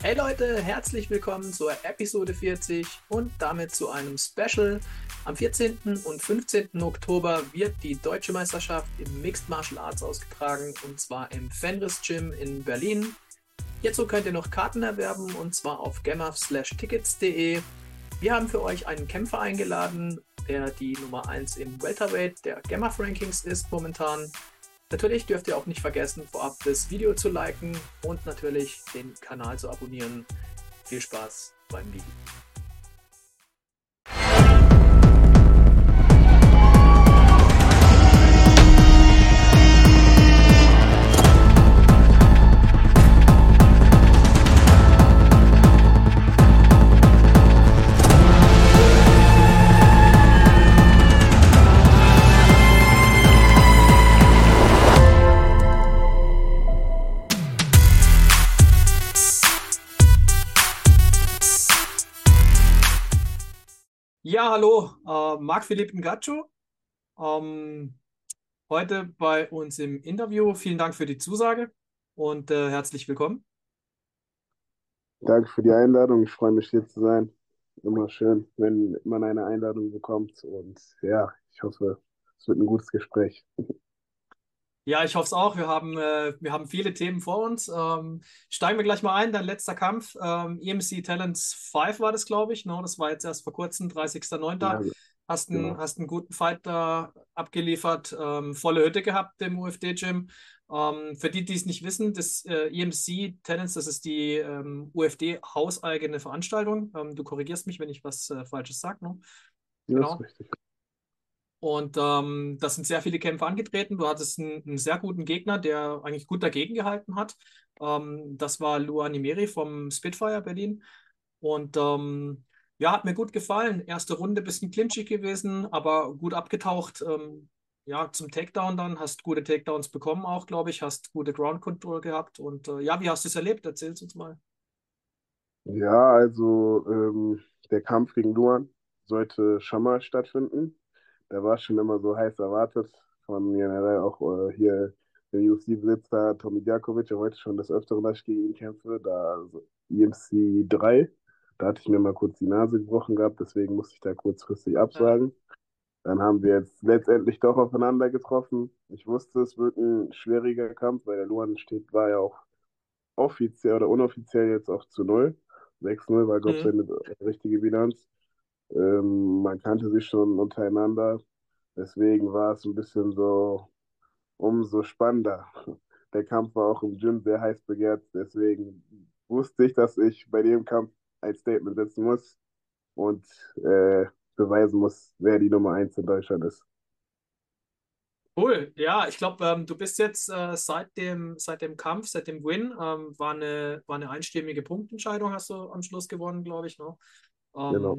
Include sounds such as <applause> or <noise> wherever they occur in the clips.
Hey Leute, herzlich willkommen zur Episode 40 und damit zu einem Special. Am 14. und 15. Oktober wird die deutsche Meisterschaft im Mixed Martial Arts ausgetragen und zwar im Fenris Gym in Berlin. Hierzu könnt ihr noch Karten erwerben und zwar auf gemma-tickets.de. Wir haben für euch einen Kämpfer eingeladen, der die Nummer 1 im Welterweight der Gemma Rankings ist momentan. Natürlich dürft ihr auch nicht vergessen, vorab das Video zu liken und natürlich den Kanal zu abonnieren. Viel Spaß beim Video. Hallo, äh, Marc-Philippe Ngacho. Ähm, heute bei uns im Interview. Vielen Dank für die Zusage und äh, herzlich willkommen. Danke für die Einladung. Ich freue mich, hier zu sein. Immer schön, wenn man eine Einladung bekommt. Und ja, ich hoffe, es wird ein gutes Gespräch. Ja, ich hoffe es auch. Wir haben, äh, wir haben viele Themen vor uns. Ähm, steigen wir gleich mal ein. Dein letzter Kampf, ähm, EMC Talents 5 war das, glaube ich. No, das war jetzt erst vor kurzem, 30.09. Ja, hast, einen, genau. hast einen guten Fight da abgeliefert, ähm, volle Hütte gehabt im UFD-Gym. Ähm, für die, die es nicht wissen, das äh, EMC Talents, das ist die ähm, UFD-hauseigene Veranstaltung. Ähm, du korrigierst mich, wenn ich was äh, Falsches sage. No? Ja, genau. Und ähm, da sind sehr viele Kämpfe angetreten. Du hattest einen, einen, sehr guten Gegner, der eigentlich gut dagegen gehalten hat. Ähm, das war Luan Nimeri vom Spitfire Berlin. Und ähm, ja, hat mir gut gefallen. Erste Runde bisschen clinchig gewesen, aber gut abgetaucht. Ähm, ja, zum Takedown dann. Hast gute Takedowns bekommen auch, glaube ich. Hast gute Ground Control gehabt. Und äh, ja, wie hast du es erlebt? Erzähl uns mal. Ja, also ähm, der Kampf gegen Luan sollte schon mal stattfinden der war schon immer so heiß erwartet von generell auch äh, hier der UFC-Besitzer Tommy Djakovic, der wollte schon das Öfteren, dass ich gegen ihn kämpfe, da also EMC 3, da hatte ich mir mal kurz die Nase gebrochen gehabt, deswegen musste ich da kurzfristig absagen. Dann haben wir jetzt letztendlich doch aufeinander getroffen. Ich wusste, es wird ein schwieriger Kampf, weil der Luan steht, war ja auch offiziell oder unoffiziell jetzt auch zu 0. 6-0 war, glaube ich, mhm. seine richtige Bilanz. Ähm, man kannte sich schon untereinander. Deswegen war es ein bisschen so umso spannender. Der Kampf war auch im Gym sehr heiß begehrt. Deswegen wusste ich, dass ich bei dem Kampf ein Statement setzen muss und äh, beweisen muss, wer die Nummer 1 in Deutschland ist. Cool, ja, ich glaube, ähm, du bist jetzt äh, seit, dem, seit dem Kampf, seit dem Win, ähm, war, eine, war eine einstimmige Punktentscheidung, hast du am Schluss gewonnen, glaube ich. Ne? Ähm, genau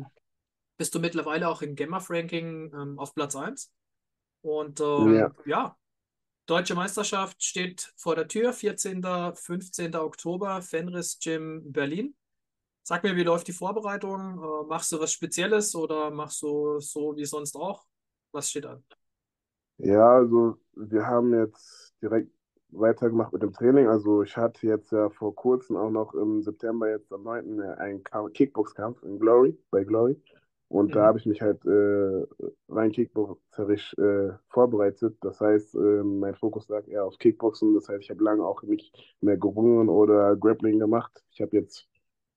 bist du mittlerweile auch im Gamma-Ranking ähm, auf Platz 1. Und ähm, ja. ja. Deutsche Meisterschaft steht vor der Tür, 14. 15. Oktober, Fenris Gym Berlin. Sag mir, wie läuft die Vorbereitung? Äh, machst du was Spezielles oder machst du so wie sonst auch? Was steht an? Ja, also wir haben jetzt direkt weitergemacht mit dem Training. Also ich hatte jetzt ja vor kurzem auch noch im September jetzt am 9. einen Kickbox-Kampf in Glory, bei Glory. Und mhm. da habe ich mich halt äh, rein kickboxerisch äh, vorbereitet. Das heißt, äh, mein Fokus lag eher auf Kickboxen. Das heißt, ich habe lange auch nicht mehr gerungen oder Grappling gemacht. Ich habe jetzt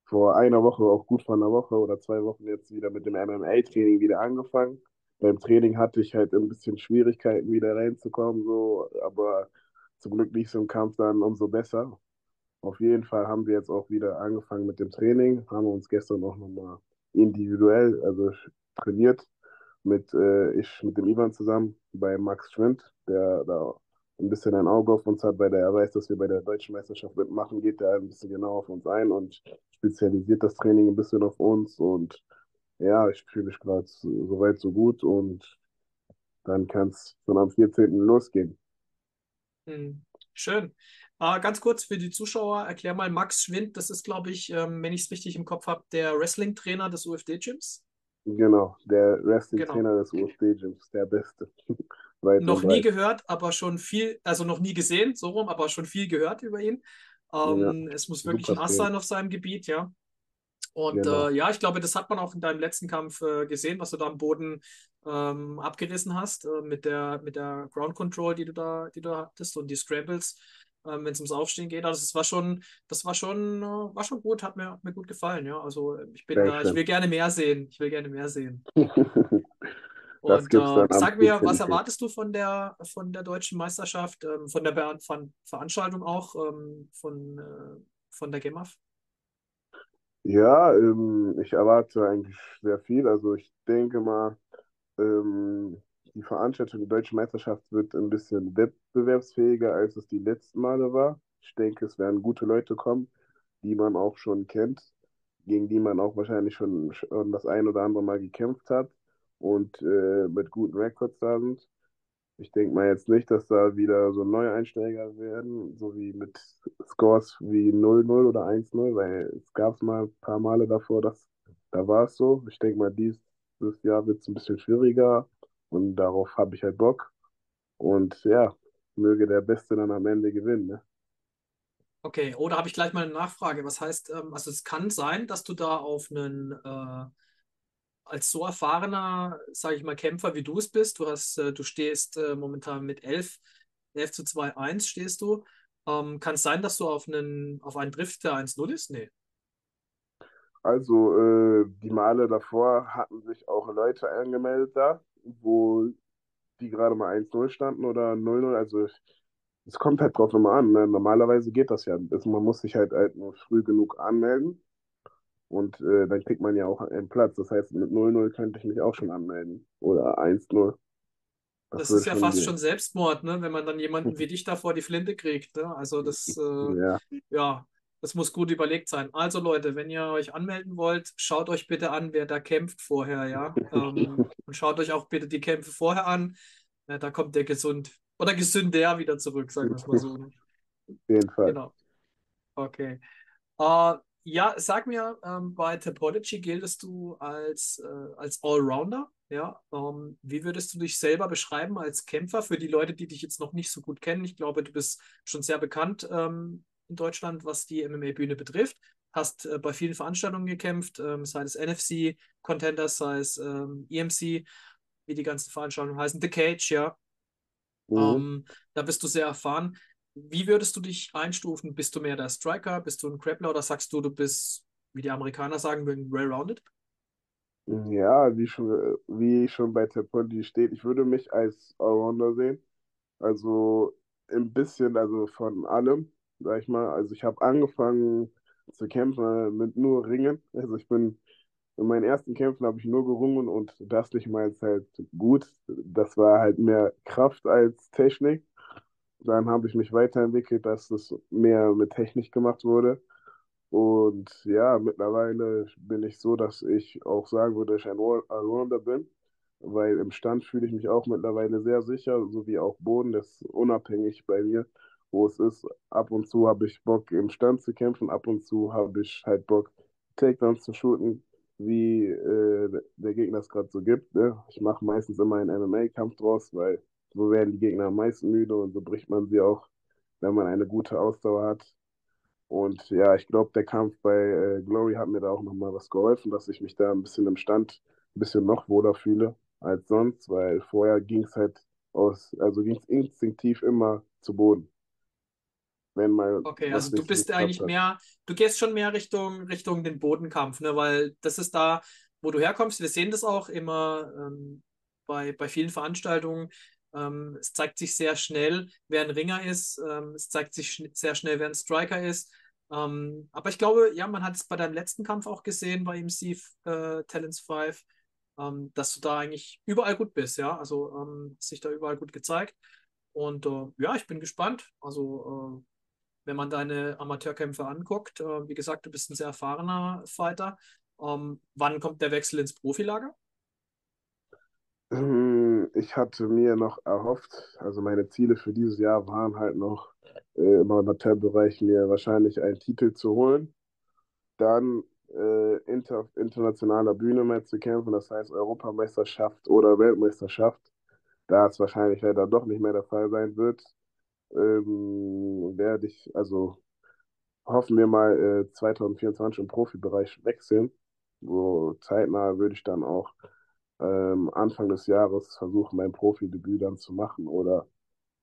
vor einer Woche, auch gut vor einer Woche oder zwei Wochen jetzt wieder mit dem MMA-Training wieder angefangen. Beim Training hatte ich halt ein bisschen Schwierigkeiten, wieder reinzukommen, so, aber zum Glück nicht so im Kampf dann umso besser. Auf jeden Fall haben wir jetzt auch wieder angefangen mit dem Training, haben uns gestern auch nochmal individuell, also trainiert mit, äh, ich mit dem Ivan zusammen bei Max Schwind, der da ein bisschen ein Auge auf uns hat, weil er weiß, dass wir bei der deutschen Meisterschaft mitmachen, geht er ein bisschen genau auf uns ein und spezialisiert das Training ein bisschen auf uns und ja, ich fühle mich gerade so weit, so gut und dann kann es schon am 14. losgehen. Hm, schön. Äh, ganz kurz für die Zuschauer, erklär mal Max Schwind, das ist, glaube ich, ähm, wenn ich es richtig im Kopf habe, der Wrestling-Trainer des UFD-Gyms. Genau, der Wrestling-Trainer genau. des UFD-Gyms, der Beste. <laughs> noch nie gehört, aber schon viel, also noch nie gesehen, so rum, aber schon viel gehört über ihn. Ja, Ähm, es muss wirklich ein Ass sein auf seinem Gebiet, ja. Und äh, Genau. ja, ich glaube, das hat man auch in deinem letzten Kampf äh, gesehen, was du da am Boden ähm, abgerissen hast, äh, mit der, mit der Ground Control, die du da, die du hattest und die Scrambles, ähm, wenn es ums Aufstehen geht. Also das war schon, das war schon, äh, war schon gut, hat mir, hat mir gut gefallen, ja. Also ich bin Sehr da, ich will gerne mehr sehen. Ich will gerne mehr sehen. <laughs> Und äh, sag mir, was 14.04. erwartest du von der, von der deutschen Meisterschaft, ähm, von der Ver von Veranstaltung auch, ähm, von, äh, von der GEMAF? Ja, ähm, ich erwarte eigentlich sehr viel. Also ich denke mal, ähm, die Veranstaltung der Deutschen Meisterschaft wird ein bisschen wettbewerbsfähiger, als es die letzten Male war. Ich denke, es werden gute Leute kommen, die man auch schon kennt, gegen die man auch wahrscheinlich schon, schon das ein oder andere Mal gekämpft hat und äh, mit guten Records da sind. Ich denke mal jetzt nicht, dass da wieder so Neueinsteiger werden, so wie mit Scores wie 0-0 oder 1-0, weil es gab es mal ein paar Male davor, dass da war es so. Ich denke mal, dieses Jahr wird es ein bisschen schwieriger und darauf habe ich halt Bock. Und ja, möge der Beste dann am Ende gewinnen. Ne? Okay, oder habe ich gleich mal eine Nachfrage? Was heißt, ähm, also es kann sein, dass du da auf einen, äh, als so erfahrener, sage ich mal, Kämpfer wie du es bist, du hast, äh, du stehst äh, momentan mit 11, 11 zu 2, 1 stehst du. Ähm, kann es sein, dass du auf einen, auf einen triffst, der 1-0 ist? Nee. Also äh, die Male davor hatten sich auch Leute angemeldet da, wo die gerade mal 1-0 standen oder 0-0. Also es kommt halt drauf immer an. Ne? Normalerweise geht das ja. Also man muss sich halt, halt nur früh genug anmelden und äh, dann kriegt man ja auch einen Platz. Das heißt, mit 0-0 könnte ich mich auch schon anmelden. Oder 1-0. Das Das ist ja schon fast schon gehen. Selbstmord, ne? Wenn man dann jemanden wie dich da vor die Flinte kriegt. Ne? Also das, äh, <laughs> Ja, ja, das muss gut überlegt sein. Also Leute, wenn ihr euch anmelden wollt, schaut euch bitte an, wer da kämpft vorher, ja. Ähm, <laughs> und schaut euch auch bitte die Kämpfe vorher an. Ja, da kommt der gesund oder gesünder wieder zurück, sagen wir es mal so. <laughs> Auf jeden Fall. Genau. Okay. Äh, ja, sag mir, ähm, bei Topology giltest du als, äh, als Allrounder. Ja, ähm, wie würdest du dich selber beschreiben als Kämpfer für die Leute, die dich jetzt noch nicht so gut kennen? Ich glaube, du bist schon sehr bekannt ähm, in Deutschland, was die MMA-Bühne betrifft. Hast äh, bei vielen Veranstaltungen gekämpft, ähm, sei es NFC, Contenders, sei es ähm, EMC, wie die ganzen Veranstaltungen heißen, The Cage, ja. Mhm. Ähm, da bist du sehr erfahren. Wie würdest du dich einstufen? Bist du mehr der Striker? Bist du ein Grappler oder sagst du, du bist, wie die Amerikaner sagen würden, well-rounded? Ja, wie schon, wie schon bei Tepondi steht, ich würde mich als Allrounder sehen. Also ein bisschen, also von allem, sag ich mal. Also ich habe angefangen zu kämpfen mit nur Ringen. Also ich bin in meinen ersten Kämpfen habe ich nur gerungen und das nicht mal halt gut. Das war halt mehr Kraft als Technik. Dann habe ich mich weiterentwickelt, dass es mehr mit Technik gemacht wurde. Und ja, mittlerweile bin ich so, dass ich auch sagen würde, dass ich ein All- Allrounder bin, weil im Stand fühle ich mich auch mittlerweile sehr sicher, so wie auch Boden, das ist unabhängig bei mir, wo es ist. Ab und zu habe ich Bock, im Stand zu kämpfen, ab und zu habe ich halt Bock, Takedowns zu shooten, wie äh, der Gegner es gerade so gibt. Ne? Ich mache meistens immer einen MMA-Kampf draus, weil so werden die Gegner am meisten müde und so bricht man sie auch, wenn man eine gute Ausdauer hat. Und ja, ich glaube, der Kampf bei äh, Glory hat mir da auch nochmal was geholfen, dass ich mich da ein bisschen im Stand ein bisschen noch wohler fühle als sonst, weil vorher ging es halt aus, also ging es instinktiv immer zu Boden, wenn mal Okay, also du bist eigentlich hat. mehr, du gehst schon mehr Richtung, Richtung den Bodenkampf, ne? Weil das ist da, wo du herkommst. Wir sehen das auch immer ähm, bei, bei vielen Veranstaltungen. Ähm, es zeigt sich sehr schnell, wer ein Ringer ist. Ähm, es zeigt sich schn sehr schnell, wer ein Striker ist. Ähm, aber ich glaube, ja, man hat es bei deinem letzten Kampf auch gesehen, bei MC äh, Talents 5, ähm, dass du da eigentlich überall gut bist, ja. Also ähm, hast dich da überall gut gezeigt. Und äh, ja, ich bin gespannt. Also äh, wenn man deine Amateurkämpfe anguckt, äh, wie gesagt, du bist ein sehr erfahrener Fighter. Ähm, wann kommt der Wechsel ins Profilager? Ähm, Ich hatte mir noch erhofft, also meine Ziele für dieses Jahr waren halt noch äh, im Amateurbereich mir wahrscheinlich einen Titel zu holen, dann äh, inter, internationaler Bühne mehr zu kämpfen, das heißt Europameisterschaft oder Weltmeisterschaft. Da es wahrscheinlich leider doch nicht mehr der Fall sein wird, ähm, werde ich, also hoffen wir mal, äh, 2024 im Profibereich wechseln. So zeitnah würde ich dann auch ähm, Anfang des Jahres versuchen, mein Profidebüt dann zu machen oder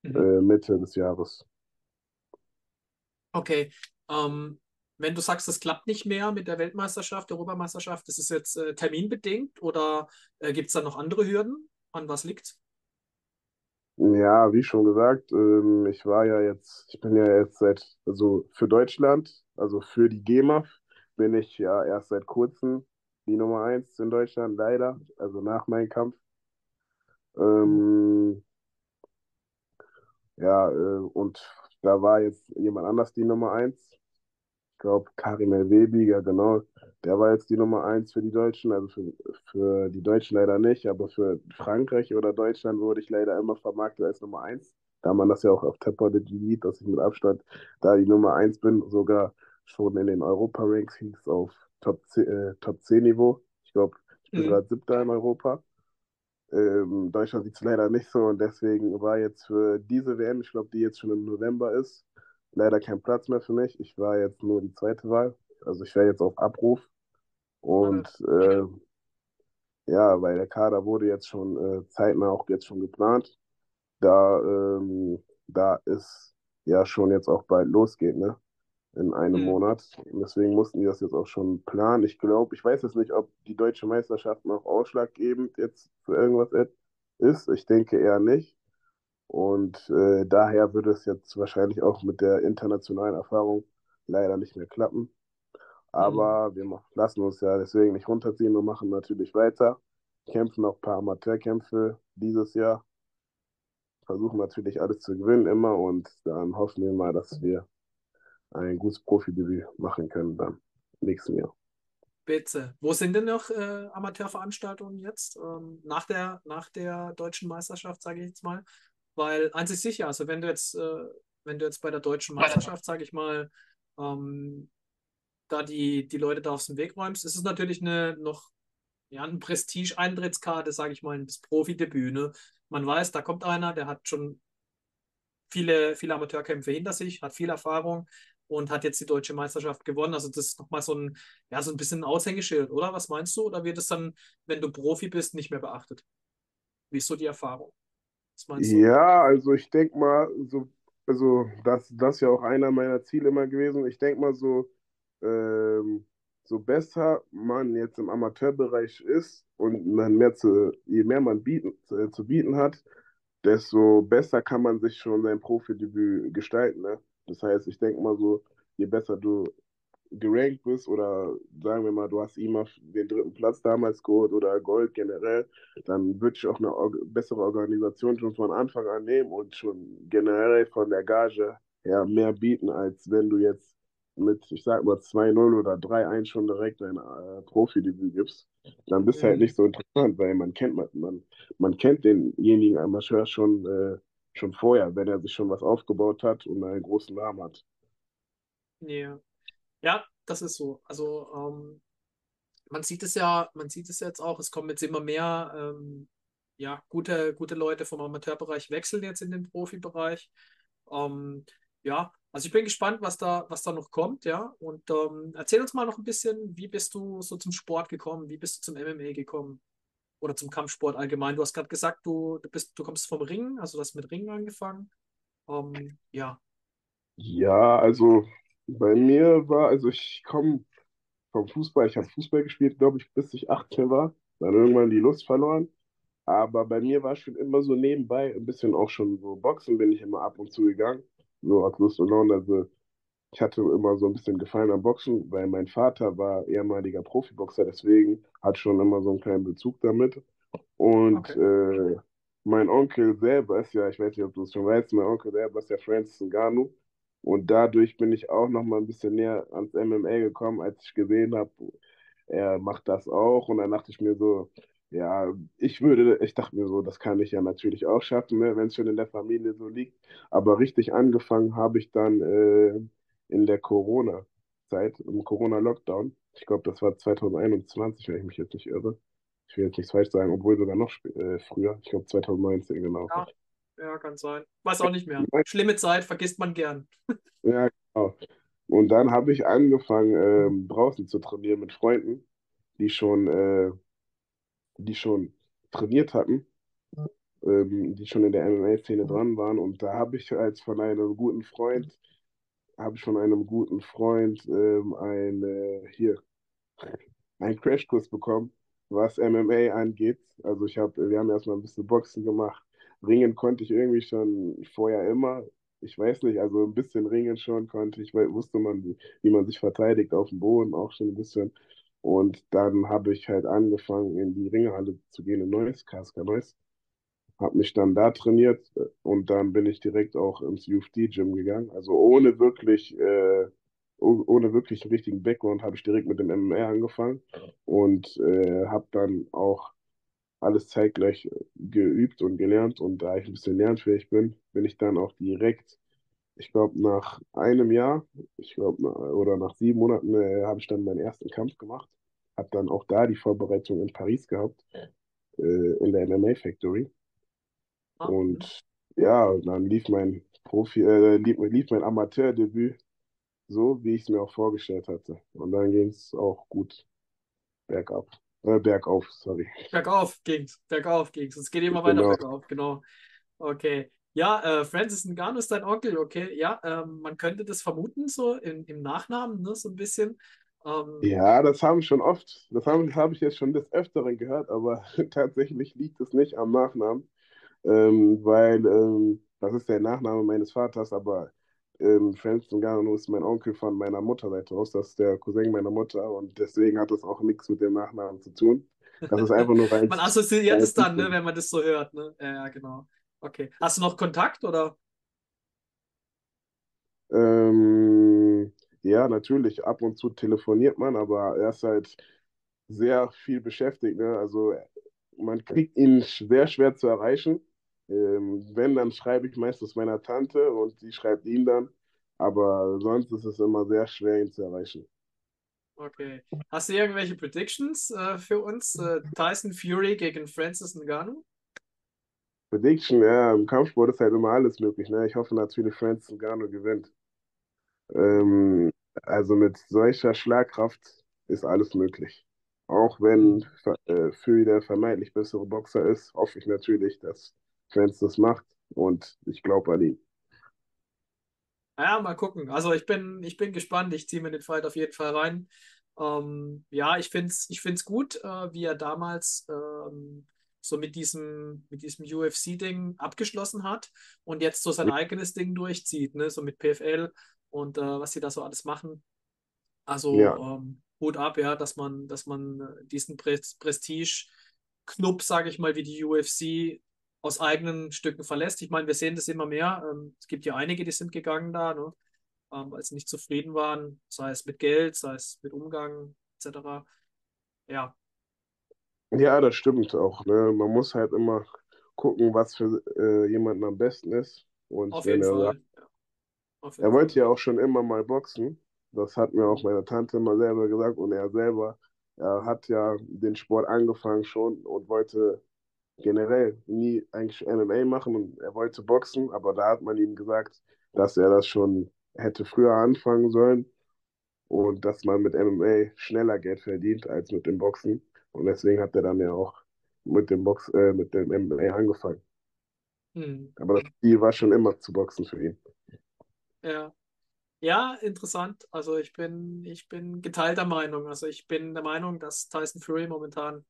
Mhm. äh, Mitte des Jahres. Okay. Ähm, wenn du sagst, das klappt nicht mehr mit der Weltmeisterschaft, der Europameisterschaft, ist es jetzt äh, terminbedingt oder äh, gibt es da noch andere Hürden? An was liegt? Ja, wie schon gesagt, ähm, ich war ja jetzt, ich bin ja jetzt seit, also für Deutschland, also für die GEMA, bin ich ja erst seit kurzem die Nummer eins in Deutschland, leider, also nach meinem Kampf. Ähm, ja, äh, und da war jetzt jemand anders die Nummer eins. Ich glaube, Karim Elvebi, ja genau, der war jetzt die Nummer eins für die Deutschen, also für, für die Deutschen leider nicht, aber für Frankreich oder Deutschland wurde ich leider immer vermarktet als Nummer eins. Da man das ja auch auf Tepper sieht, dass ich mit Abstand da die Nummer eins bin, sogar schon in den Europa-Rankings auf Top 10, äh, Top 10 Niveau. Ich glaube, ich bin Mhm. gerade siebter in Europa. Ähm, Deutschland sieht es leider nicht so und deswegen war jetzt für diese WM, ich glaube, die jetzt schon im November ist, leider kein Platz mehr für mich. Ich war jetzt nur die zweite Wahl. Also ich wäre jetzt auf Abruf. Und äh, ja, weil der Kader wurde jetzt schon äh, zeitnah auch jetzt schon geplant. Da, ähm, da ist ja schon jetzt auch bald losgeht, ne? In einem Mhm. Monat. Und deswegen mussten die das jetzt auch schon planen. Ich glaube, ich weiß jetzt nicht, ob die deutsche Meisterschaft noch ausschlaggebend jetzt für irgendwas ist. Ich denke eher nicht. Und äh, daher würde es jetzt wahrscheinlich auch mit der internationalen Erfahrung leider nicht mehr klappen. Mhm. Aber wir ma- lassen uns ja deswegen nicht runterziehen und machen natürlich weiter. Kämpfen noch ein paar Amateurkämpfe dieses Jahr. Versuchen natürlich alles zu gewinnen immer und dann hoffen wir mal, dass wir ein gutes Profidebüt machen können dann im nächsten Jahr. Bitte. Wo sind denn noch äh, Amateurveranstaltungen jetzt? Ähm, nach der, nach der deutschen Meisterschaft, sage ich jetzt mal. Weil eins ist sicher, also wenn du jetzt, äh, wenn du jetzt bei der deutschen Meisterschaft, sage ich mal, ähm, da die, die Leute da aus dem Weg räumst, ist es natürlich eine noch ja, eine Prestige-Eintrittskarte, sage ich mal, ins Profidebüt. Ne? Man weiß, da kommt einer, der hat schon viele, viele Amateurkämpfe hinter sich, hat viel Erfahrung und hat jetzt die deutsche Meisterschaft gewonnen. Also das ist nochmal so ein, ja, so ein bisschen ein Aushängeschild, oder? Was meinst du? Oder wird es dann, wenn du Profi bist, nicht mehr beachtet? Wie ist so die Erfahrung? Was meinst du? Ja, also ich denke mal, so, also das, das ist ja auch einer meiner Ziele immer gewesen. Ich denke mal so, ähm, so besser man jetzt im Amateurbereich ist und man mehr zu, je mehr man bieten, zu, zu bieten hat, desto besser kann man sich schon sein Profidebüt gestalten. Ne? Das heißt, ich denke mal so, je besser du gerankt bist oder sagen wir mal, du hast immer den dritten Platz damals geholt oder Gold generell, dann würde ich auch eine or bessere Organisation schon von Anfang an nehmen und schon generell von der Gage her mehr bieten, als wenn du jetzt mit, ich sag mal, 2-0 oder 3-1 schon direkt ein äh, Profidebüt gibst. Dann bist du halt Mhm. nicht so interessant, weil man kennt man, man, man kennt denjenigen Amateur schon, äh, schon vorher, wenn er sich schon was aufgebaut hat und einen großen Namen hat. Ja. Ja, das ist so. Also ähm, man sieht es ja, man sieht es jetzt auch, es kommen jetzt immer mehr ähm, ja, gute, gute Leute vom Amateurbereich wechseln jetzt in den Profibereich. Ähm, ja, also ich bin gespannt, was da, was da noch kommt, ja. Und ähm, erzähl uns mal noch ein bisschen, wie bist du so zum Sport gekommen? Wie bist du zum MMA gekommen? Oder zum Kampfsport allgemein? Du hast gerade gesagt, du, du bist, du kommst vom Ringen, also du hast mit Ringen angefangen. Ähm, ja. Ja, also bei mir war, also ich komme vom Fußball, ich habe Fußball gespielt, glaube ich, bis ich 18 war, dann irgendwann die Lust verloren. Aber bei mir war schon immer so nebenbei, ein bisschen auch schon so Boxen bin ich immer ab und zu gegangen, so aus Lust und Laune. Also ich hatte immer so ein bisschen Gefallen am Boxen, weil mein Vater war ehemaliger Profiboxer, deswegen hat schon immer so einen kleinen Bezug damit. Und Okay. äh, mein Onkel selber ist ja, ich weiß nicht, ob du es schon weißt, mein Onkel selber ist ja Francis Ngannou. Und dadurch bin ich auch noch mal ein bisschen näher ans MMA gekommen, als ich gesehen habe, er macht das auch. Und dann dachte ich mir so, ja, ich würde, ich dachte mir so, das kann ich ja natürlich auch schaffen, ne, wenn es schon in der Familie so liegt. Aber richtig angefangen habe ich dann äh, in der Corona-Zeit, im Corona-Lockdown. Ich glaube, das war 2021, wenn ich mich jetzt nicht irre. Ich will jetzt nichts falsch sagen, obwohl sogar noch äh, früher. Ich glaube 2019, genau. Ja, ja, kann sein. Weiß auch nicht mehr. Schlimme Zeit, vergisst man gern. <laughs> Ja, genau. Und dann habe ich angefangen, ähm, draußen zu trainieren mit Freunden, die schon, äh, die schon trainiert hatten, ähm, die schon in der MMA-Szene dran waren. Und da habe ich als von einem guten Freund, habe ich von einem guten Freund ähm, ein, äh, hier, einen Crashkurs bekommen, was MMA angeht. Also ich habe, wir haben erstmal ein bisschen Boxen gemacht. Ringen konnte ich irgendwie schon vorher immer. Ich weiß nicht, also ein bisschen ringen schon konnte ich, weil wusste man, wie, wie man sich verteidigt auf dem Boden, auch schon ein bisschen. Und dann habe ich halt angefangen, in die Ringehalle zu gehen in Neuss, KSK Neuss. Habe mich dann da trainiert äh, und dann bin ich direkt auch ins UFD-Gym gegangen. Also ohne wirklich, äh, oh- ohne wirklich einen richtigen Background habe ich direkt mit dem MMA angefangen und äh, habe dann auch alles zeitgleich äh, geübt und gelernt. Und da ich ein bisschen lernfähig bin, bin ich dann auch direkt, ich glaube, nach einem Jahr, ich glaube, oder nach sieben Monaten äh, habe ich dann meinen ersten Kampf gemacht. Habe dann auch da die Vorbereitung in Paris gehabt, äh, in der MMA Factory. Und ja, dann lief mein Profi, äh, lief, lief mein Amateurdebüt so, wie ich es mir auch vorgestellt hatte. Und dann ging es auch gut bergab. Äh, bergauf, sorry. Bergauf ging's, bergauf ging's. Es geht immer weiter Genau. bergauf, genau. Okay. Ja, äh, Francis Ngannou ist dein Onkel, okay. Ja, ähm, man könnte das vermuten, so im, im Nachnamen, ne, so ein bisschen. Ähm, Ja, das haben schon oft, das habe hab ich jetzt schon des Öfteren gehört, aber <laughs> tatsächlich liegt es nicht am Nachnamen, ähm, weil ähm, das ist der Nachname meines Vaters, aber ähm, Francis Ngannou ist mein Onkel von meiner Mutterseite aus, das ist der Cousin meiner Mutter und deswegen hat das auch nichts mit dem Nachnamen zu tun. Das ist einfach nur <laughs> man als, assoziiert es dann, ne, wenn man das so hört, ne? Ja, genau. Okay. Hast du noch Kontakt oder? ähm, ja, natürlich, ab und zu telefoniert man, aber er ist halt sehr viel beschäftigt, ne? Also man kriegt ihn sehr schwer zu erreichen. Ähm, wenn, dann schreibe ich meistens meiner Tante und die schreibt ihn dann. Aber sonst ist es immer sehr schwer, ihn zu erreichen. Okay. Hast du irgendwelche Predictions äh, für uns? Äh, Tyson Fury gegen Francis Ngannou? Prediction, ja, im Kampfsport ist halt immer alles möglich. Ne? Ich hoffe natürlich, Francis Ngannou gewinnt. Ähm, also mit solcher Schlagkraft ist alles möglich. Auch wenn Hm. äh, Fury der vermeintlich bessere Boxer ist, hoffe ich natürlich, dass Francis das macht und ich glaube an ihn. Ja, mal gucken. Also ich bin, ich bin gespannt. Ich ziehe mir den Fight auf jeden Fall rein. Ähm, ja, ich finde es ich find's gut, äh, wie er damals ähm, so mit diesem, mit diesem UFC-Ding abgeschlossen hat und jetzt so sein eigenes Ding durchzieht, ne? So mit PFL und äh, was sie da so alles machen. Also Ja, ähm, Hut ab, ja, dass man, dass man äh, diesen Pre Prestige-Knub, sage ich mal, wie die UFC aus eigenen Stücken verlässt. Ich meine, wir sehen das immer mehr. Ähm, es gibt ja einige, die sind gegangen da, ne? ähm, weil sie nicht zufrieden waren, sei es mit Geld, sei es mit Umgang, etc. Ja, ja, das stimmt auch. Ne? Man muss halt immer gucken, was für äh, jemanden am besten ist. Und auf wenn jeden er sagt, Fall. Ja, auf er jeden Fall. wollte ja auch schon immer mal boxen. Das hat mir auch meine Tante immer selber gesagt. Und er selber, er hat ja den Sport angefangen schon und wollte generell nie eigentlich MMA machen und er wollte boxen, aber da hat man ihm gesagt, dass er das schon hätte früher anfangen sollen und dass man mit MMA schneller Geld verdient als mit dem Boxen. Und deswegen hat er dann ja auch mit dem Box, äh, mit dem MMA angefangen. Mhm. Aber das Ziel war schon immer zu boxen für ihn. Ja. Ja, interessant. Also ich bin, ich bin geteilter Meinung. Also ich bin der Meinung, dass Tyson Fury momentan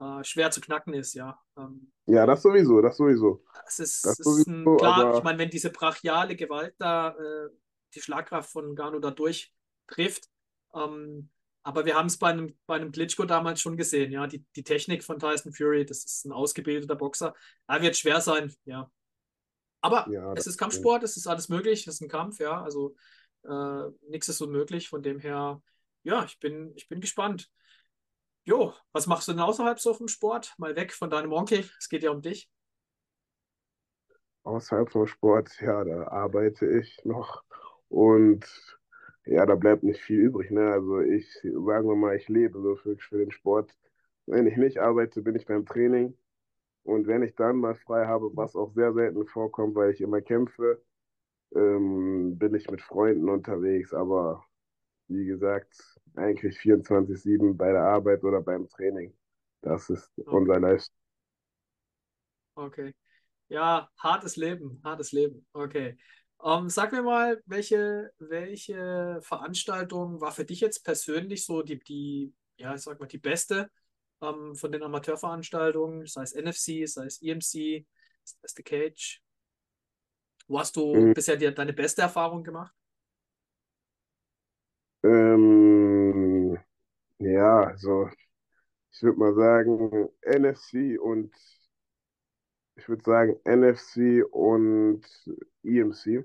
äh, schwer zu knacken ist, ja. Ähm, Ja, das sowieso, das sowieso. es ist, Das ist ein, sowieso, klar, ich aber meine, wenn diese brachiale Gewalt da, äh, die Schlagkraft von Ngannou da durchtrifft, ähm, aber wir haben es bei einem, bei einem Klitschko damals schon gesehen, ja, die, die Technik von Tyson Fury, das ist ein ausgebildeter Boxer. Er wird schwer sein, ja. Aber ja, es ist. Kampfsport, es ist alles möglich, es ist ein Kampf, ja. Also äh, nichts ist unmöglich. Von dem her, ja, ich bin, ich bin gespannt. Jo, was machst du denn außerhalb so vom Sport? Mal weg von deinem Onkel. Es geht ja um dich. Außerhalb vom Sport, ja, da arbeite ich noch und ja, da bleibt nicht viel übrig, ne? Also ich, sagen wir mal, ich lebe so wirklich für den Sport. Wenn ich nicht arbeite, bin ich beim Training und wenn ich dann mal frei habe, was auch sehr selten vorkommt, weil ich immer kämpfe, ähm, bin ich mit Freunden unterwegs, aber wie gesagt, eigentlich 24-7 bei der Arbeit oder beim Training. Das ist unser Lifestyle. Okay. Ja, hartes Leben, hartes Leben. Okay. Ähm, sag mir mal, welche, welche Veranstaltung war für dich jetzt persönlich so die, die ja, ich sag mal, die beste ähm, von den Amateurveranstaltungen, sei es NFC, sei es EMC, sei es The Cage? Wo hast du Mhm. bisher dir deine beste Erfahrung gemacht? Ähm, ja, also ich würde mal sagen, NFC und ich würde sagen NFC und EMC,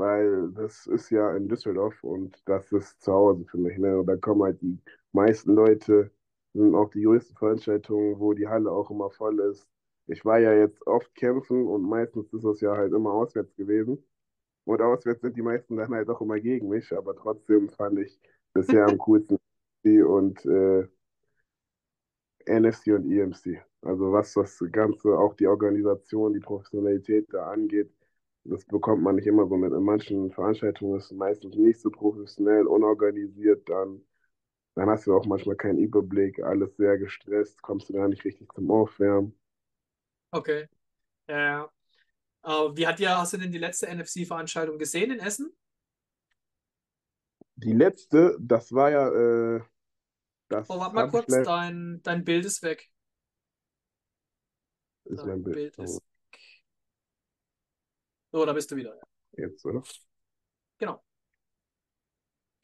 weil das ist ja in Düsseldorf und das ist zu Hause für mich. Ne? Und da kommen halt die meisten Leute, sind auch die größten Veranstaltungen, wo die Halle auch immer voll ist. Ich war ja jetzt oft kämpfen und meistens ist es ja halt immer auswärts gewesen. Und auswärts sind die meisten dann halt auch immer gegen mich, aber trotzdem fand ich bisher am <laughs> coolsten und äh, NFC und EMC. Also was das Ganze, auch die Organisation, die Professionalität da angeht, das bekommt man nicht immer so mit. In manchen Veranstaltungen ist es meistens nicht so professionell, unorganisiert, dann, dann hast du auch manchmal keinen Überblick, alles sehr gestresst, kommst du gar nicht richtig zum Aufwärmen. Okay. Ja, ja. Äh, wie hat dir, hast du denn die letzte NFC-Veranstaltung gesehen in Essen? Die letzte, das war ja, äh, das Oh, warte mal kurz, dein, dein Bild ist weg. ist Dein mein Bild Bild oh, ist weg. So, da bist du wieder. Jetzt, oder? Genau.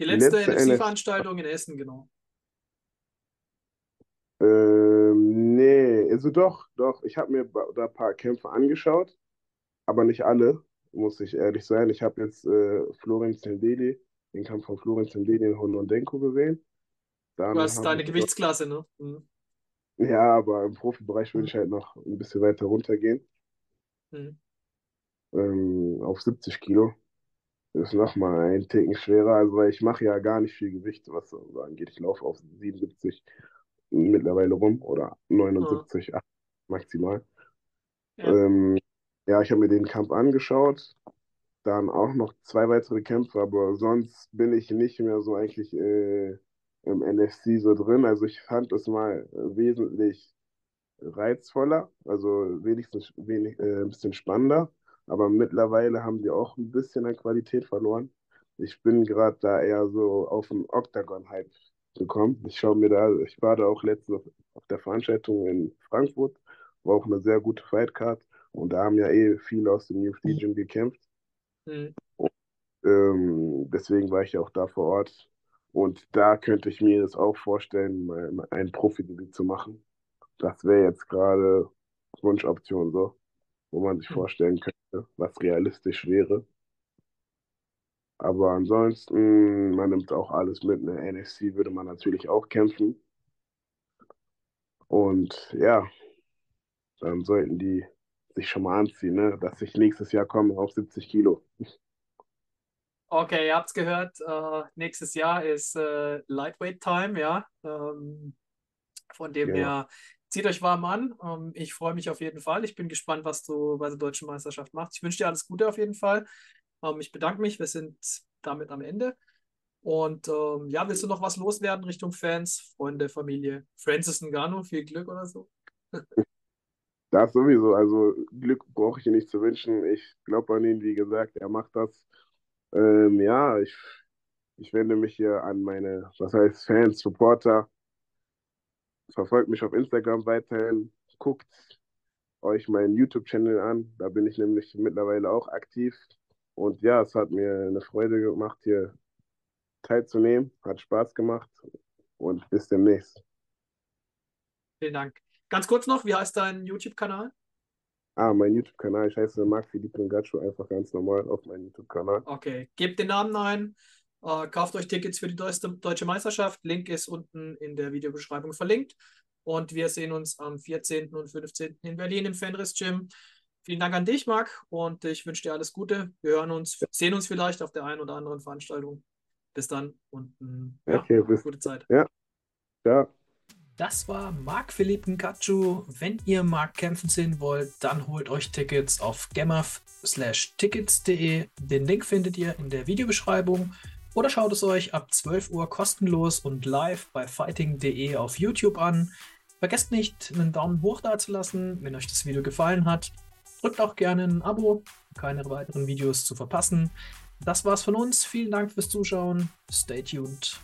Die letzte letzte NFC, NFC-Veranstaltung in Essen, genau. ähm, nee, also doch, doch, ich habe mir da ein paar Kämpfe angeschaut, aber nicht alle, muss ich ehrlich sein. Ich habe jetzt äh, Florenz Tendeli, den Kampf von Florenz Tendeli in Honoldenko gesehen. Du Dann hast habe deine ich, Gewichtsklasse, ne? Mhm. ja, aber im Profibereich würde ich halt noch ein bisschen weiter runtergehen, Mhm. Ähm, auf 70 Kilo. Ist nochmal ein Ticken schwerer, also weil ich mache ja gar nicht viel Gewicht, was so angeht. Ich laufe auf 77 mittlerweile rum oder Ja. 79, 8 maximal. Ja. Ähm, ja, ich habe mir den Kampf angeschaut, dann auch noch zwei weitere Kämpfe, aber sonst bin ich nicht mehr so eigentlich äh, im NFC so drin. Also ich fand es mal wesentlich reizvoller, also wenigstens wenig, äh, ein bisschen spannender, aber mittlerweile haben die auch ein bisschen an Qualität verloren. Ich bin gerade da eher so auf den Octagon-Hype gekommen. Ich schaue mir da, ich war da auch letztens auf, auf der Veranstaltung in Frankfurt, war auch eine sehr gute Fightcard und da haben ja eh viele aus dem UFC-Gym gekämpft. Mhm. Und, ähm, deswegen war ich ja auch da vor Ort. Und da könnte ich mir das auch vorstellen, mal, mal ein Profi-Debüt zu machen. Das wäre jetzt gerade Wunschoption so, wo man sich Mhm. vorstellen könnte, was realistisch wäre. Aber ansonsten, man nimmt auch alles mit. Eine NFC würde man natürlich auch kämpfen. Und ja, dann sollten die sich schon mal anziehen, ne? dass ich nächstes Jahr komme auf 70 Kilo. Okay, ihr habt's gehört. Äh, nächstes Jahr ist äh, Lightweight Time, ja. Ähm, von dem Genau. her, zieht euch warm an. Ähm, ich freue mich auf jeden Fall. Ich bin gespannt, was du bei der Deutschen Meisterschaft machst. Ich wünsche dir alles Gute auf jeden Fall. Ähm, ich bedanke mich. Wir sind damit am Ende. Und ähm, ja, willst du noch was loswerden Richtung Fans, Freunde, Familie? Francis Ngannou, viel Glück oder so? <laughs> Das sowieso. Also Glück brauche ich ihm nicht zu wünschen. Ich glaube an ihn, wie gesagt, er macht das. Ähm, ja, ich, ich wende mich hier an meine, was heißt Fans, Supporter. Verfolgt mich auf Instagram weiterhin. Guckt euch meinen YouTube-Channel an. Da bin ich nämlich mittlerweile auch aktiv. Und ja, es hat mir eine Freude gemacht, hier teilzunehmen. Hat Spaß gemacht. Und bis demnächst. Vielen Dank. Ganz kurz noch, wie heißt dein YouTube-Kanal? Ah, mein YouTube-Kanal. Ich heiße Marc Philippe Ngacho, einfach ganz normal auf meinem YouTube-Kanal. Okay, gebt den Namen ein, äh, kauft euch Tickets für die Deutsche, Meisterschaft. Link ist unten in der Videobeschreibung verlinkt. Und wir sehen uns am 14. und 15. in Berlin im Fenris Gym. Vielen Dank an dich, Marc, und ich wünsche dir alles Gute. Wir hören uns, sehen uns vielleicht auf der einen oder anderen Veranstaltung. Bis dann und ja, Okay, bis. gute Zeit. Ja, ciao. Das war Marc Philipp Nkachu. Wenn ihr Marc kämpfen sehen wollt, dann holt euch Tickets auf gemaf.tickets.de. Den Link findet ihr in der Videobeschreibung oder schaut es euch ab 12 Uhr kostenlos und live bei fighting.de auf YouTube an. Vergesst nicht, einen Daumen hoch da zu lassen, wenn euch das Video gefallen hat. Drückt auch gerne ein Abo, um keine weiteren Videos zu verpassen. Das war's von uns. Vielen Dank fürs Zuschauen. Stay tuned.